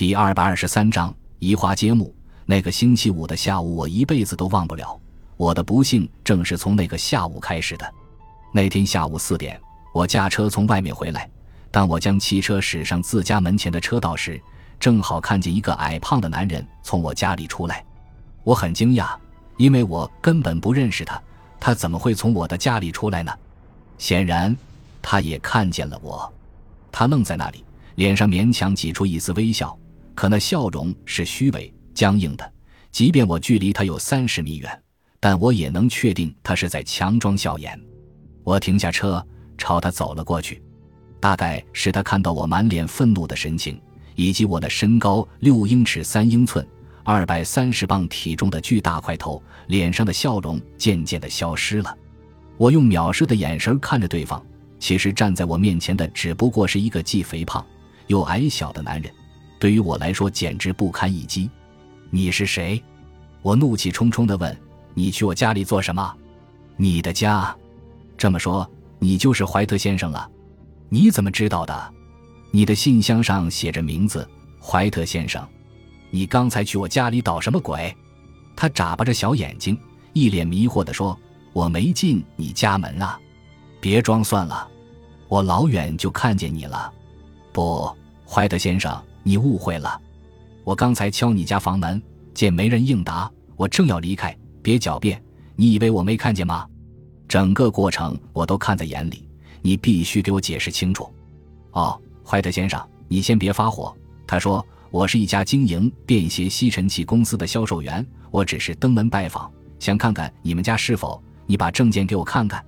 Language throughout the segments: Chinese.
第二百二十三章移花接木。那个星期五的下午，我一辈子都忘不了。我的不幸正是从那个下午开始的。那天下午四点，我驾车从外面回来。当我将汽车驶上自家门前的车道时，正好看见一个矮胖的男人从我家里出来。我很惊讶，因为我根本不认识他。他怎么会从我的家里出来呢？显然，他也看见了我。他愣在那里，脸上勉强挤出一丝微笑，可那笑容是虚伪、僵硬的。即便我距离他有三十米远，但我也能确定他是在强装笑颜。我停下车，朝他走了过去。大概是他看到我满脸愤怒的神情，以及我的身高六英尺三英寸、二百三十磅体重的巨大块头，脸上的笑容渐渐的消失了。我用藐视的眼神看着对方，其实站在我面前的只不过是一个既肥胖又矮小的男人，对于我来说简直不堪一击。你是谁？我怒气冲冲地问。你去我家里做什么？你的家？这么说，你就是怀特先生了。你怎么知道的？你的信箱上写着名字，怀特先生。你刚才去我家里捣什么鬼？他眨巴着小眼睛，一脸迷惑地说：“我没进你家门啊！别装蒜了，我老远就看见你了。不，怀特先生，你误会了。我刚才敲你家房门，见没人应答，我正要离开。别狡辩，你以为我没看见吗？整个过程我都看在眼里。”你必须给我解释清楚，哦，怀特先生，你先别发火。他说：“我是一家经营便携吸尘器公司的销售员，我只是登门拜访，想看看你们家是否……你把证件给我看看。”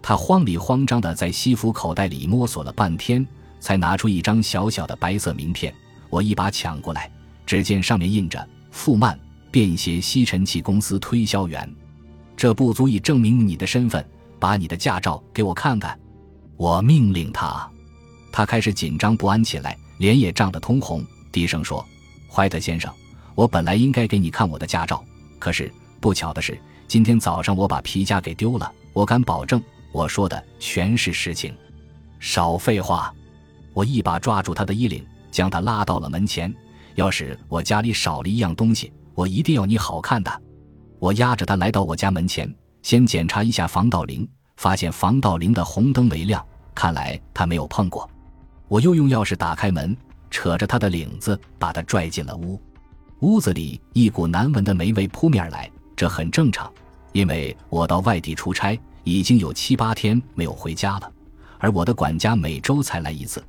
他慌里慌张地在西服口袋里摸索了半天，才拿出一张小小的白色名片。我一把抢过来，只见上面印着“富曼便携吸尘器公司推销员”，这不足以证明你的身份。把你的驾照给我看看。我命令他，他开始紧张不安起来，脸也涨得通红，低声说：“怀特先生，我本来应该给你看我的驾照，可是不巧的是，今天早上我把皮夹给丢了。我敢保证，我说的全是实情。”少废话！我一把抓住他的衣领，将他拉到了门前。要是我家里少了一样东西，我一定要你好看的。我压着他来到我家门前，先检查一下防盗铃。发现防盗铃的红灯没亮，看来他没有碰过。我又用钥匙打开门，扯着他的领子，把他拽进了屋。屋子里一股难闻的霉味扑面而来，这很正常，因为我到外地出差已经有七八天没有回家了，而我的管家每周才来一次，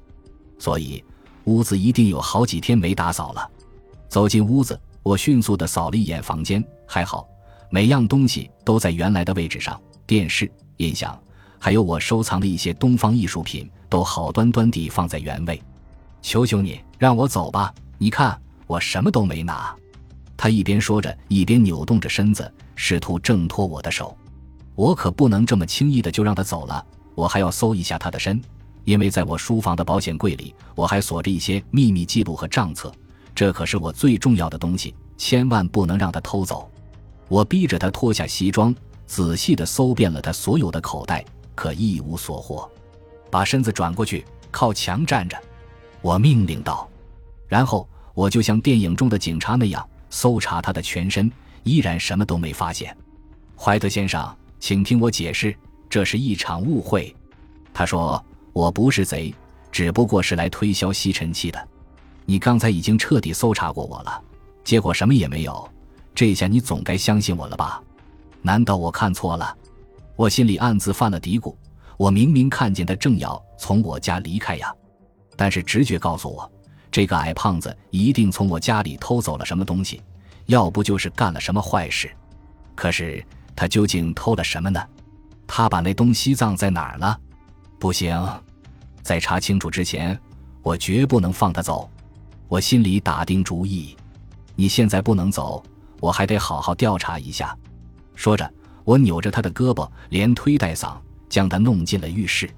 所以屋子一定有好几天没打扫了。走进屋子，我迅速地扫了一眼房间，还好，每样东西都在原来的位置上，电视。音响，还有我收藏的一些东方艺术品，都好端端地放在原位。求求你，让我走吧！你看，我什么都没拿。他一边说着，一边扭动着身子，试图挣脱我的手。我可不能这么轻易的就让他走了。我还要搜一下他的身，因为在我书房的保险柜里，我还锁着一些秘密记录和账册。这可是我最重要的东西，千万不能让他偷走。我逼着他脱下西装。仔细地搜遍了他所有的口袋，可一无所获。把身子转过去，靠墙站着，我命令道。然后我就像电影中的警察那样搜查他的全身，依然什么都没发现。怀特先生，请听我解释，这是一场误会。他说我不是贼，只不过是来推销吸尘器的。你刚才已经彻底搜查过我了，结果什么也没有。这下你总该相信我了吧？难道我看错了？我心里暗自犯了嘀咕。我明明看见他正要从我家离开呀，但是直觉告诉我，这个矮胖子一定从我家里偷走了什么东西，要不就是干了什么坏事。可是他究竟偷了什么呢？他把那东西葬在哪儿了？不行，在查清楚之前，我绝不能放他走。我心里打定主意，你现在不能走，我还得好好调查一下。说着，我扭着他的胳膊，连推带搡，将他弄进了浴室。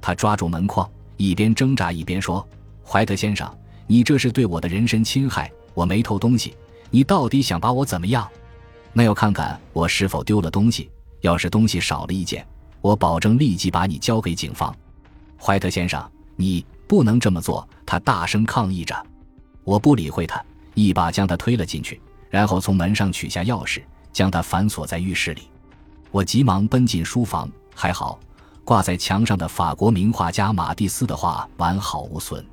他抓住门框，一边挣扎一边说：“怀特先生，你这是对我的人身侵害。我没偷东西，你到底想把我怎么样？那要看看我是否丢了东西。要是东西少了一件，我保证立即把你交给警方。”怀特先生，你不能这么做！他大声抗议着。我不理会他，一把将他推了进去，然后从门上取下钥匙，将他反锁在浴室里。我急忙奔进书房，还好，挂在墙上的法国名画家马蒂斯的画完好无损。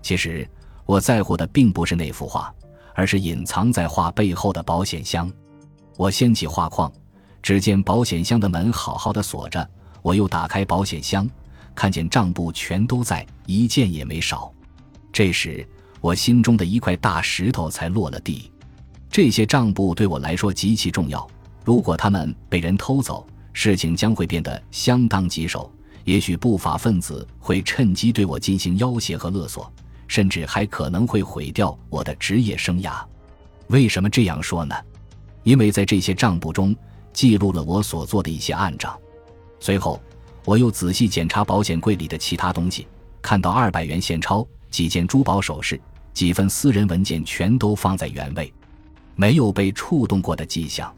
其实我在乎的并不是那幅画，而是隐藏在画背后的保险箱。我掀起画框，只见保险箱的门好好的锁着。我又打开保险箱，看见账簿全都在，一件也没少。这时，我心中的一块大石头才落了地。这些账簿对我来说极其重要。如果他们被人偷走，事情将会变得相当棘手。也许不法分子会趁机对我进行要挟和勒索，甚至还可能会毁掉我的职业生涯。为什么这样说呢？因为在这些账簿中记录了我所做的一些暗账。随后，我又仔细检查保险柜里的其他东西，看到二百元现钞、几件珠宝首饰、几份私人文件全都放在原位，没有被触动过的迹象。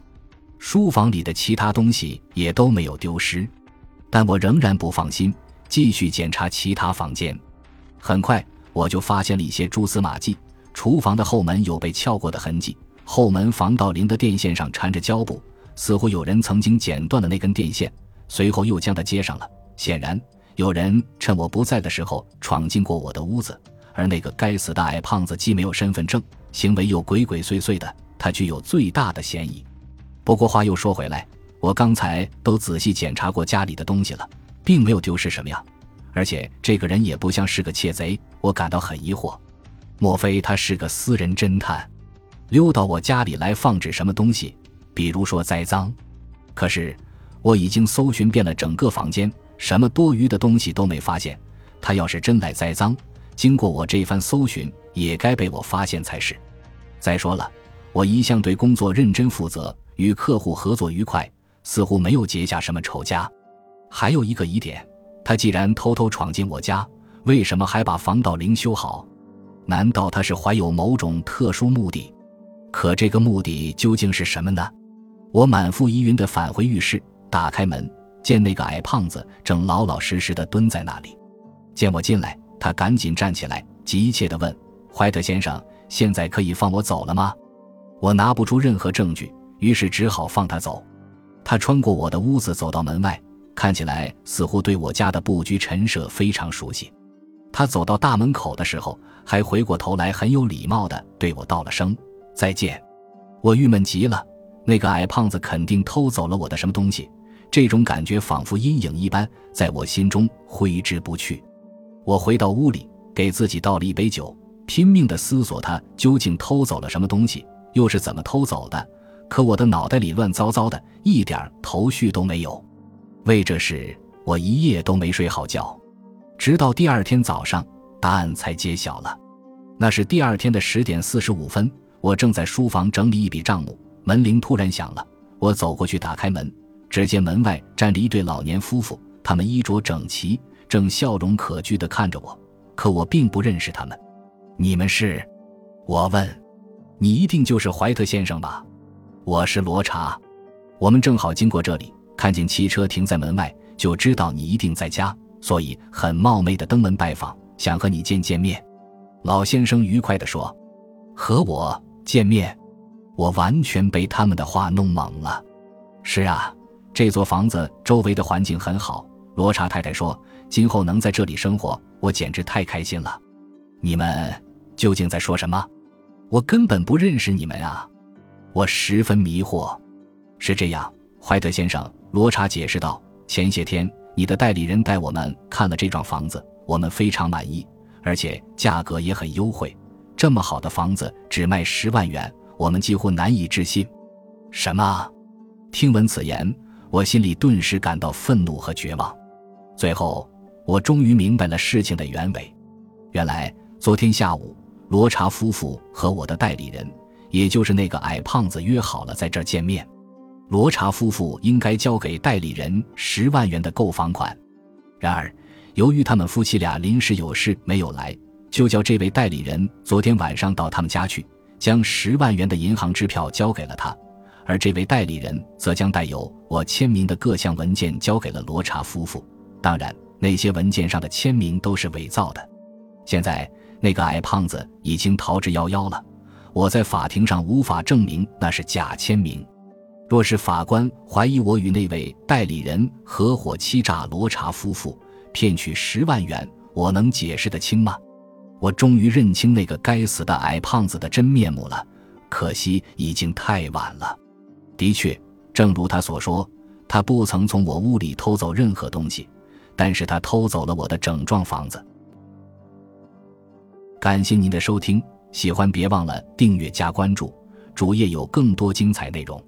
书房里的其他东西也都没有丢失，但我仍然不放心，继续检查其他房间。很快，我就发现了一些蛛丝马迹。厨房的后门有被撬过的痕迹，后门防盗铃的电线上缠着胶布，似乎有人曾经剪断了那根电线，随后又将它接上了。显然，有人趁我不在的时候闯进过我的屋子。而那个该死的矮胖子既没有身份证，行为又鬼鬼祟祟的，他具有最大的嫌疑。不过话又说回来，我刚才都仔细检查过家里的东西了，并没有丢失什么呀。而且这个人也不像是个窃贼，我感到很疑惑。莫非他是个私人侦探，溜到我家里来放置什么东西？比如说栽赃？可是我已经搜寻遍了整个房间，什么多余的东西都没发现。他要是真来栽赃，经过我这番搜寻，也该被我发现才是。再说了，我一向对工作认真负责。与客户合作愉快，似乎没有结下什么仇家。还有一个疑点，他既然偷偷闯进我家，为什么还把防盗铃修好？难道他是怀有某种特殊目的？可这个目的究竟是什么呢？我满腹疑云的返回浴室，打开门，见那个矮胖子正老老实实的蹲在那里。见我进来，他赶紧站起来，急切的问：“怀特先生，现在可以放我走了吗？”我拿不出任何证据。于是只好放他走。他穿过我的屋子，走到门外，看起来似乎对我家的布局陈设非常熟悉。他走到大门口的时候，还回过头来，很有礼貌的对我道了声再见。我郁闷极了，那个矮胖子肯定偷走了我的什么东西。这种感觉仿佛阴影一般，在我心中挥之不去。我回到屋里，给自己倒了一杯酒，拼命地思索他究竟偷走了什么东西，又是怎么偷走的。可我的脑袋里乱糟糟的，一点头绪都没有。为这事，我一夜都没睡好觉，直到第二天早上，答案才揭晓了。那是第二天的十点四十五分，我正在书房整理一笔账目，门铃突然响了。我走过去打开门，只见门外站着一对老年夫妇，他们衣着整齐，正笑容可掬地看着我。可我并不认识他们。你们是？我问。你一定就是怀特先生吧？我是罗查，我们正好经过这里，看见汽车停在门外，就知道你一定在家，所以很冒昧的登门拜访，想和你见见面。老先生愉快地说：“和我见面？”我完全被他们的话弄懵了。是啊，这座房子周围的环境很好。罗查太太说：“今后能在这里生活，我简直太开心了。”你们究竟在说什么？我根本不认识你们啊！我十分迷惑，是这样，怀特先生，罗查解释道：“前些天你的代理人带我们看了这幢房子，我们非常满意，而且价格也很优惠。这么好的房子只卖十万元，我们几乎难以置信。”什么？听闻此言，我心里顿时感到愤怒和绝望。最后，我终于明白了事情的原委。原来，昨天下午，罗查夫妇和我的代理人。也就是那个矮胖子约好了在这儿见面，罗查夫妇应该交给代理人十万元的购房款。然而，由于他们夫妻俩临时有事没有来，就叫这位代理人昨天晚上到他们家去，将十万元的银行支票交给了他，而这位代理人则将带有我签名的各项文件交给了罗查夫妇。当然，那些文件上的签名都是伪造的。现在。那个矮胖子已经逃之夭夭了。我在法庭上无法证明那是假签名。若是法官怀疑我与那位代理人合伙欺诈罗查夫妇，骗取十万元，我能解释得清吗？我终于认清那个该死的矮胖子的真面目了，可惜已经太晚了。的确，正如他所说，他不曾从我屋里偷走任何东西，但是他偷走了我的整幢房子。感谢您的收听，喜欢别忘了订阅加关注，主页有更多精彩内容。